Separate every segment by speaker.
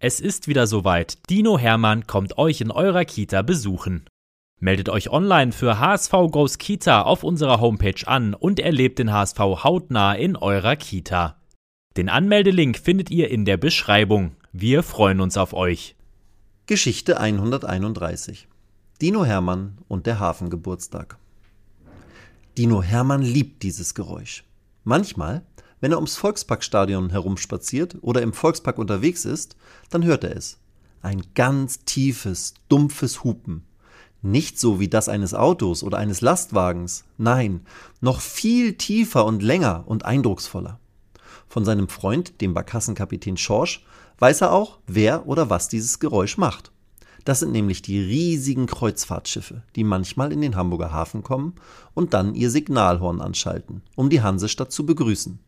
Speaker 1: Es ist wieder soweit. Dino Hermann kommt euch in eurer Kita besuchen. Meldet euch online für HSV Goes Kita auf unserer Homepage an und erlebt den HSV hautnah in eurer Kita. Den Anmeldelink findet ihr in der Beschreibung. Wir freuen uns auf euch.
Speaker 2: Geschichte 131 Dino Hermann und der Hafengeburtstag. Dino Hermann liebt dieses Geräusch. Manchmal wenn er ums Volksparkstadion herumspaziert oder im Volkspark unterwegs ist, dann hört er es. Ein ganz tiefes, dumpfes Hupen. Nicht so wie das eines Autos oder eines Lastwagens, nein, noch viel tiefer und länger und eindrucksvoller. Von seinem Freund, dem Barkassenkapitän Schorsch, weiß er auch, wer oder was dieses Geräusch macht. Das sind nämlich die riesigen Kreuzfahrtschiffe, die manchmal in den Hamburger Hafen kommen und dann ihr Signalhorn anschalten, um die Hansestadt zu begrüßen.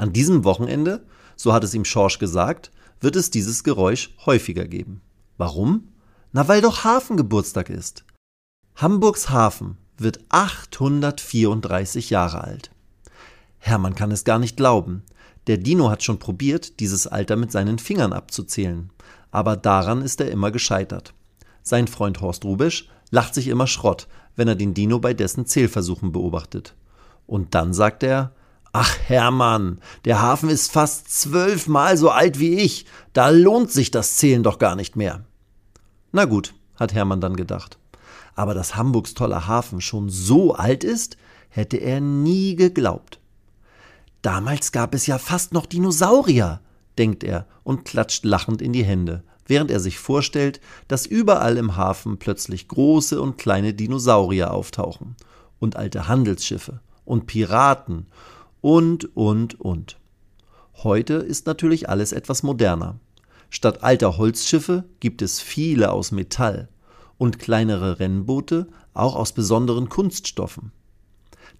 Speaker 2: An diesem Wochenende, so hat es ihm Schorsch gesagt, wird es dieses Geräusch häufiger geben. Warum? Na, weil doch Hafengeburtstag ist. Hamburgs Hafen wird 834 Jahre alt. Hermann kann es gar nicht glauben. Der Dino hat schon probiert, dieses Alter mit seinen Fingern abzuzählen. Aber daran ist er immer gescheitert. Sein Freund Horst Rubisch lacht sich immer Schrott, wenn er den Dino bei dessen Zählversuchen beobachtet. Und dann sagt er, Ach Hermann, der Hafen ist fast zwölfmal so alt wie ich. Da lohnt sich das Zählen doch gar nicht mehr. Na gut, hat Hermann dann gedacht. Aber dass Hamburgs toller Hafen schon so alt ist, hätte er nie geglaubt. Damals gab es ja fast noch Dinosaurier, denkt er und klatscht lachend in die Hände, während er sich vorstellt, dass überall im Hafen plötzlich große und kleine Dinosaurier auftauchen und alte Handelsschiffe und Piraten und, und, und. Heute ist natürlich alles etwas moderner. Statt alter Holzschiffe gibt es viele aus Metall und kleinere Rennboote auch aus besonderen Kunststoffen.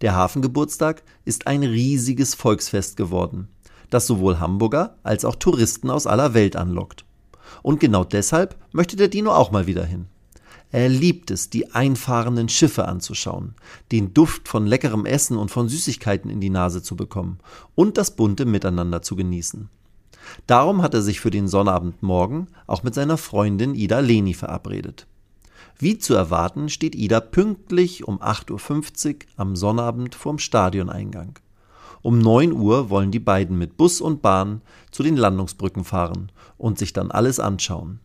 Speaker 2: Der Hafengeburtstag ist ein riesiges Volksfest geworden, das sowohl Hamburger als auch Touristen aus aller Welt anlockt. Und genau deshalb möchte der Dino auch mal wieder hin. Er liebt es, die einfahrenden Schiffe anzuschauen, den Duft von leckerem Essen und von Süßigkeiten in die Nase zu bekommen und das bunte Miteinander zu genießen. Darum hat er sich für den Sonnabendmorgen auch mit seiner Freundin Ida Leni verabredet. Wie zu erwarten steht Ida pünktlich um 8.50 Uhr am Sonnabend vorm Stadioneingang. Um 9 Uhr wollen die beiden mit Bus und Bahn zu den Landungsbrücken fahren und sich dann alles anschauen.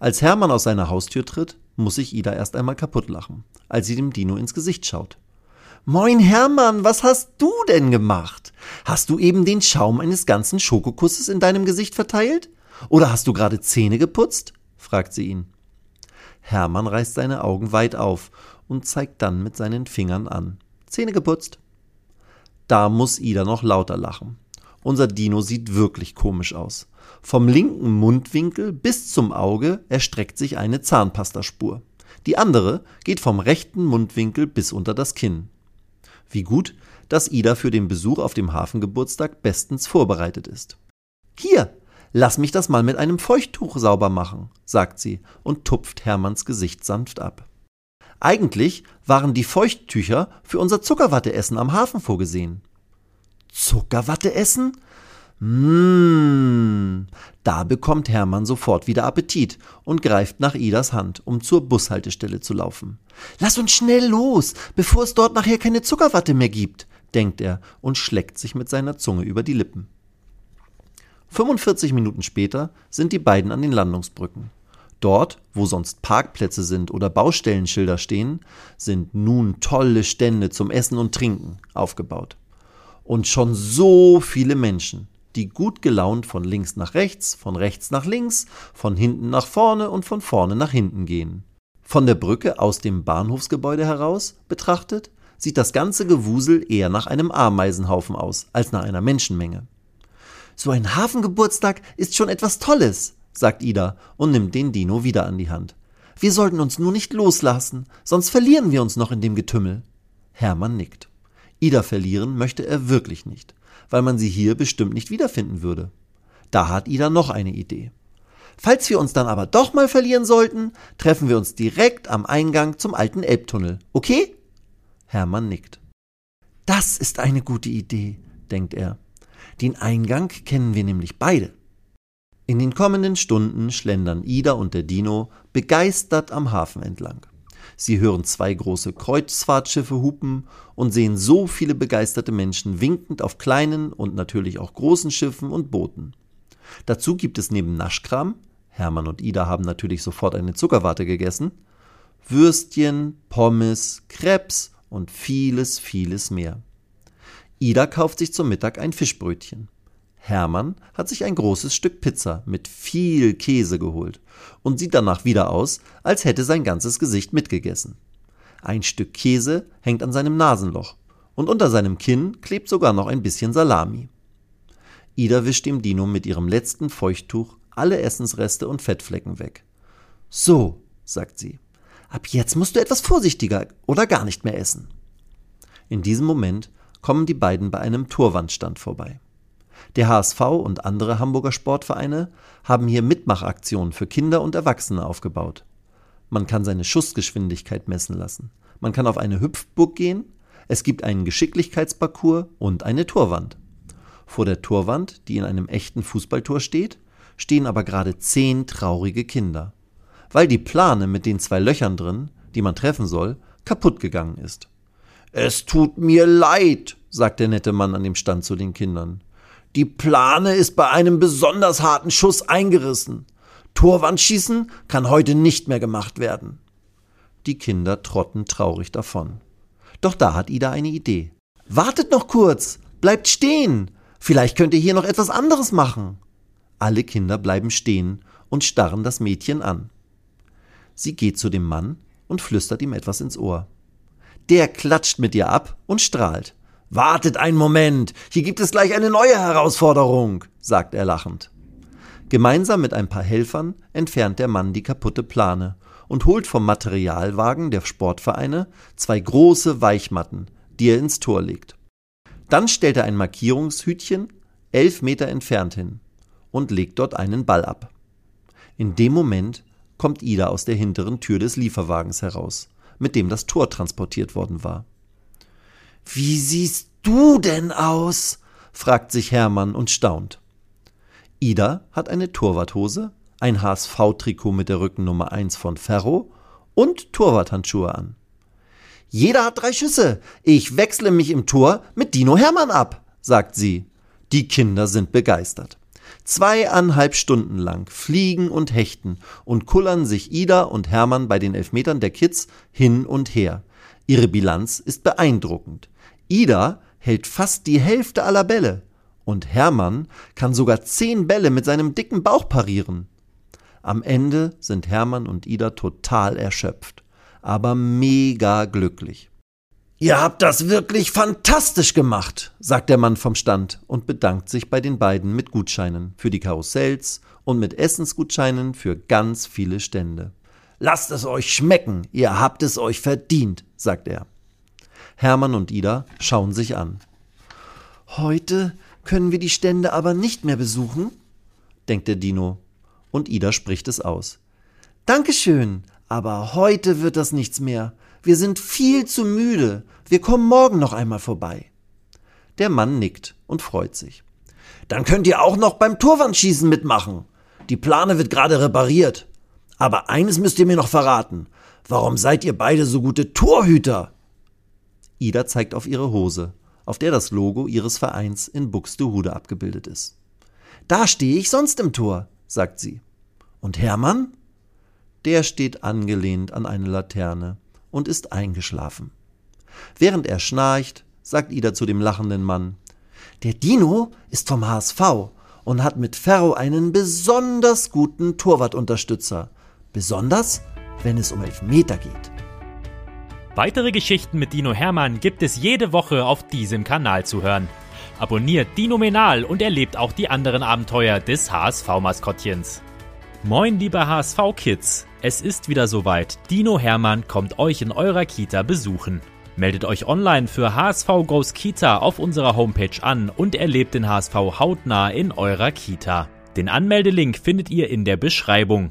Speaker 2: Als Hermann aus seiner Haustür tritt, muss sich Ida erst einmal kaputt lachen, als sie dem Dino ins Gesicht schaut. Moin Hermann, was hast du denn gemacht? Hast du eben den Schaum eines ganzen Schokokusses in deinem Gesicht verteilt? Oder hast du gerade Zähne geputzt? fragt sie ihn. Hermann reißt seine Augen weit auf und zeigt dann mit seinen Fingern an. Zähne geputzt. Da muss Ida noch lauter lachen. Unser Dino sieht wirklich komisch aus. Vom linken Mundwinkel bis zum Auge erstreckt sich eine Zahnpastaspur. Die andere geht vom rechten Mundwinkel bis unter das Kinn. Wie gut, dass Ida für den Besuch auf dem Hafengeburtstag bestens vorbereitet ist. Hier, lass mich das mal mit einem Feuchttuch sauber machen, sagt sie und tupft Hermanns Gesicht sanft ab. Eigentlich waren die Feuchttücher für unser Zuckerwatteessen am Hafen vorgesehen. Zuckerwatteessen? Mmh, da bekommt Hermann sofort wieder Appetit und greift nach Idas Hand, um zur Bushaltestelle zu laufen. Lass uns schnell los, bevor es dort nachher keine Zuckerwatte mehr gibt, denkt er und schleckt sich mit seiner Zunge über die Lippen. 45 Minuten später sind die beiden an den Landungsbrücken. Dort, wo sonst Parkplätze sind oder Baustellenschilder stehen, sind nun tolle Stände zum Essen und Trinken aufgebaut. Und schon so viele Menschen die gut gelaunt von links nach rechts, von rechts nach links, von hinten nach vorne und von vorne nach hinten gehen. Von der Brücke aus dem Bahnhofsgebäude heraus betrachtet, sieht das ganze Gewusel eher nach einem Ameisenhaufen aus als nach einer Menschenmenge. So ein Hafengeburtstag ist schon etwas Tolles, sagt Ida und nimmt den Dino wieder an die Hand. Wir sollten uns nur nicht loslassen, sonst verlieren wir uns noch in dem Getümmel. Hermann nickt. Ida verlieren möchte er wirklich nicht, weil man sie hier bestimmt nicht wiederfinden würde. Da hat Ida noch eine Idee. Falls wir uns dann aber doch mal verlieren sollten, treffen wir uns direkt am Eingang zum alten Elbtunnel, okay? Hermann nickt. Das ist eine gute Idee, denkt er. Den Eingang kennen wir nämlich beide. In den kommenden Stunden schlendern Ida und der Dino begeistert am Hafen entlang. Sie hören zwei große Kreuzfahrtschiffe hupen und sehen so viele begeisterte Menschen winkend auf kleinen und natürlich auch großen Schiffen und Booten. Dazu gibt es neben Naschkram, Hermann und Ida haben natürlich sofort eine Zuckerwarte gegessen, Würstchen, Pommes, Krebs und vieles, vieles mehr. Ida kauft sich zum Mittag ein Fischbrötchen. Hermann hat sich ein großes Stück Pizza mit viel Käse geholt und sieht danach wieder aus, als hätte sein ganzes Gesicht mitgegessen. Ein Stück Käse hängt an seinem Nasenloch und unter seinem Kinn klebt sogar noch ein bisschen Salami. Ida wischt dem Dino mit ihrem letzten Feuchttuch alle Essensreste und Fettflecken weg. So, sagt sie, ab jetzt musst du etwas vorsichtiger oder gar nicht mehr essen. In diesem Moment kommen die beiden bei einem Torwandstand vorbei. Der HSV und andere Hamburger Sportvereine haben hier Mitmachaktionen für Kinder und Erwachsene aufgebaut. Man kann seine Schussgeschwindigkeit messen lassen. Man kann auf eine Hüpfburg gehen. Es gibt einen Geschicklichkeitsparcours und eine Torwand. Vor der Torwand, die in einem echten Fußballtor steht, stehen aber gerade zehn traurige Kinder. Weil die Plane mit den zwei Löchern drin, die man treffen soll, kaputt gegangen ist. Es tut mir leid, sagt der nette Mann an dem Stand zu den Kindern. Die Plane ist bei einem besonders harten Schuss eingerissen. Torwandschießen kann heute nicht mehr gemacht werden. Die Kinder trotten traurig davon. Doch da hat Ida eine Idee. Wartet noch kurz, bleibt stehen. Vielleicht könnt ihr hier noch etwas anderes machen. Alle Kinder bleiben stehen und starren das Mädchen an. Sie geht zu dem Mann und flüstert ihm etwas ins Ohr. Der klatscht mit ihr ab und strahlt. Wartet einen Moment, hier gibt es gleich eine neue Herausforderung, sagt er lachend. Gemeinsam mit ein paar Helfern entfernt der Mann die kaputte Plane und holt vom Materialwagen der Sportvereine zwei große Weichmatten, die er ins Tor legt. Dann stellt er ein Markierungshütchen elf Meter entfernt hin und legt dort einen Ball ab. In dem Moment kommt Ida aus der hinteren Tür des Lieferwagens heraus, mit dem das Tor transportiert worden war. Wie siehst du denn aus? fragt sich Hermann und staunt. Ida hat eine Torwarthose, ein HSV-Trikot mit der Rückennummer 1 von Ferro und Torwarthandschuhe an. Jeder hat drei Schüsse. Ich wechsle mich im Tor mit Dino Hermann ab, sagt sie. Die Kinder sind begeistert. Zweieinhalb Stunden lang fliegen und hechten und kullern sich Ida und Hermann bei den Elfmetern der Kids hin und her. Ihre Bilanz ist beeindruckend. Ida hält fast die Hälfte aller Bälle und Hermann kann sogar zehn Bälle mit seinem dicken Bauch parieren. Am Ende sind Hermann und Ida total erschöpft, aber mega glücklich. Ihr habt das wirklich fantastisch gemacht, sagt der Mann vom Stand und bedankt sich bei den beiden mit Gutscheinen für die Karussells und mit Essensgutscheinen für ganz viele Stände. Lasst es euch schmecken, ihr habt es euch verdient, sagt er. Hermann und Ida schauen sich an. Heute können wir die Stände aber nicht mehr besuchen, denkt der Dino. Und Ida spricht es aus. Dankeschön, aber heute wird das nichts mehr. Wir sind viel zu müde. Wir kommen morgen noch einmal vorbei. Der Mann nickt und freut sich. Dann könnt ihr auch noch beim Torwandschießen mitmachen. Die Plane wird gerade repariert. Aber eines müsst ihr mir noch verraten. Warum seid ihr beide so gute Torhüter? Ida zeigt auf ihre Hose, auf der das Logo ihres Vereins in Buxtehude abgebildet ist. Da stehe ich sonst im Tor, sagt sie. Und Hermann? Der steht angelehnt an eine Laterne und ist eingeschlafen. Während er schnarcht, sagt Ida zu dem lachenden Mann, der Dino ist vom HSV und hat mit Ferro einen besonders guten Torwartunterstützer. Besonders, wenn es um Elfmeter geht.
Speaker 1: Weitere Geschichten mit Dino Hermann gibt es jede Woche auf diesem Kanal zu hören. Abonniert Dino Menal und erlebt auch die anderen Abenteuer des HSV-Maskottchens. Moin, liebe HSV-Kids! Es ist wieder soweit. Dino Hermann kommt euch in eurer Kita besuchen. Meldet euch online für HSV Goes Kita auf unserer Homepage an und erlebt den HSV hautnah in eurer Kita. Den Anmeldelink findet ihr in der Beschreibung.